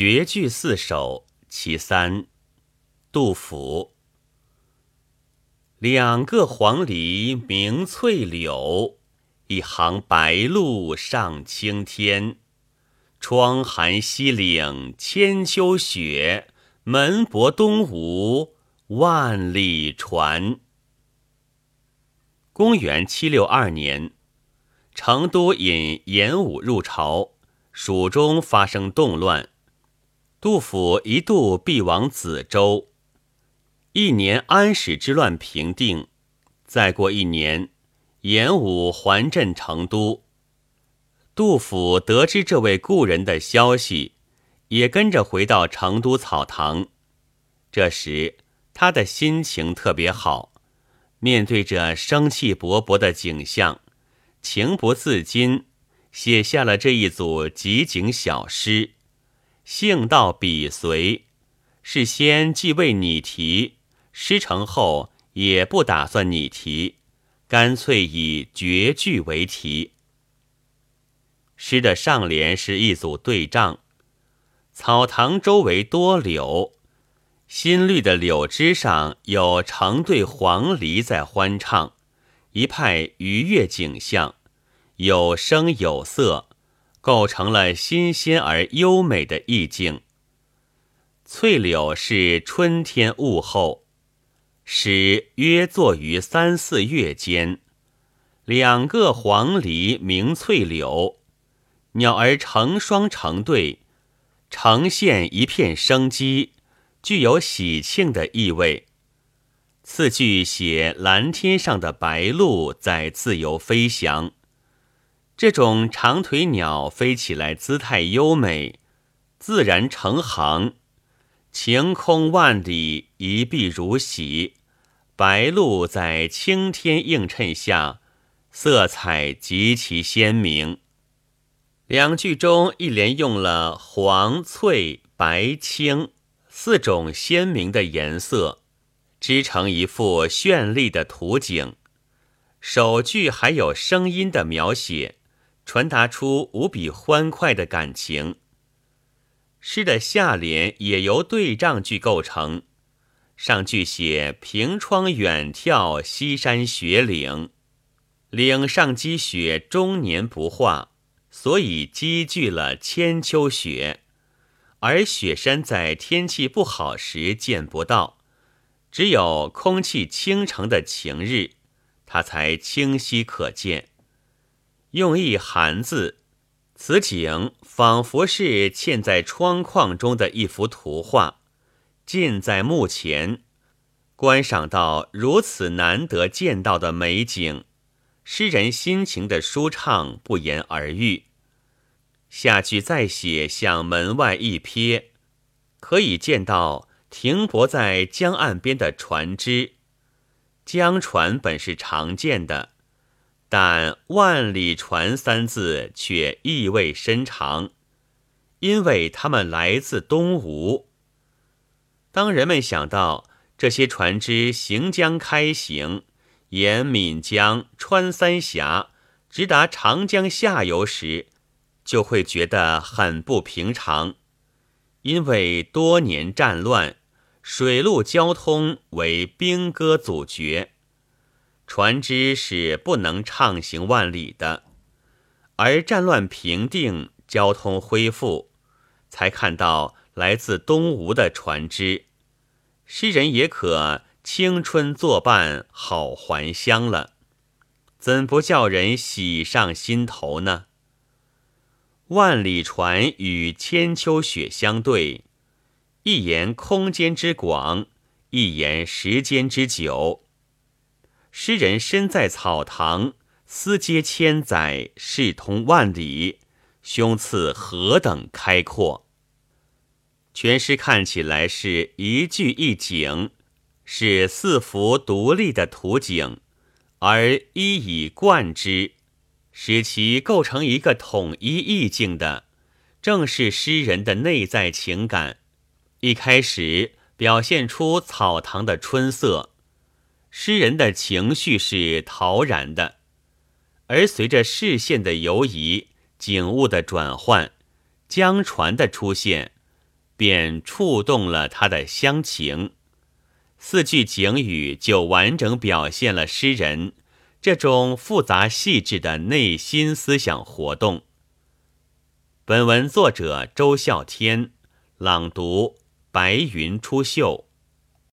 绝句四首其三，杜甫。两个黄鹂鸣翠柳，一行白鹭上青天。窗含西岭千秋雪，门泊东吴万里船。公元七六二年，成都引严武入朝，蜀中发生动乱。杜甫一度避往梓州。一年安史之乱平定，再过一年，严武还镇成都。杜甫得知这位故人的消息，也跟着回到成都草堂。这时他的心情特别好，面对着生气勃勃的景象，情不自禁写下了这一组集景小诗。兴到笔随，事先既未拟题，诗成后也不打算拟题，干脆以绝句为题。诗的上联是一组对仗：草堂周围多柳，新绿的柳枝上有成对黄鹂在欢唱，一派愉悦景象，有声有色。构成了新鲜而优美的意境。翠柳是春天物候，诗约作于三四月间。两个黄鹂鸣翠柳，鸟儿成双成对，呈现一片生机，具有喜庆的意味。次句写蓝天上的白鹭在自由飞翔。这种长腿鸟飞起来姿态优美，自然成行，晴空万里，一碧如洗。白鹭在青天映衬下，色彩极其鲜明。两句中一连用了黄、翠、白、青四种鲜明的颜色，织成一幅绚丽的图景。首句还有声音的描写。传达出无比欢快的感情。诗的下联也由对仗句构成，上句写凭窗远眺西山雪岭，岭上积雪终年不化，所以积聚了千秋雪，而雪山在天气不好时见不到，只有空气清澄的晴日，它才清晰可见。用一寒字，此景仿佛是嵌在窗框中的一幅图画，近在目前，观赏到如此难得见到的美景，诗人心情的舒畅不言而喻。下句再写向门外一瞥，可以见到停泊在江岸边的船只，江船本是常见的。但“万里船”三字却意味深长，因为他们来自东吴。当人们想到这些船只行将开行，沿岷江、穿三峡，直达长江下游时，就会觉得很不平常，因为多年战乱，水陆交通为兵戈阻绝。船只是不能畅行万里的，而战乱平定，交通恢复，才看到来自东吴的船只，诗人也可青春作伴，好还乡了，怎不叫人喜上心头呢？万里船与千秋雪相对，一言空间之广，一言时间之久。诗人身在草堂，思接千载，视通万里，胸次何等开阔！全诗看起来是一句一景，是四幅独立的图景，而一以贯之，使其构成一个统一意境的，正是诗人的内在情感。一开始表现出草堂的春色。诗人的情绪是陶然的，而随着视线的游移、景物的转换、江船的出现，便触动了他的乡情。四句景语就完整表现了诗人这种复杂细致的内心思想活动。本文作者周孝天朗读：白云出岫。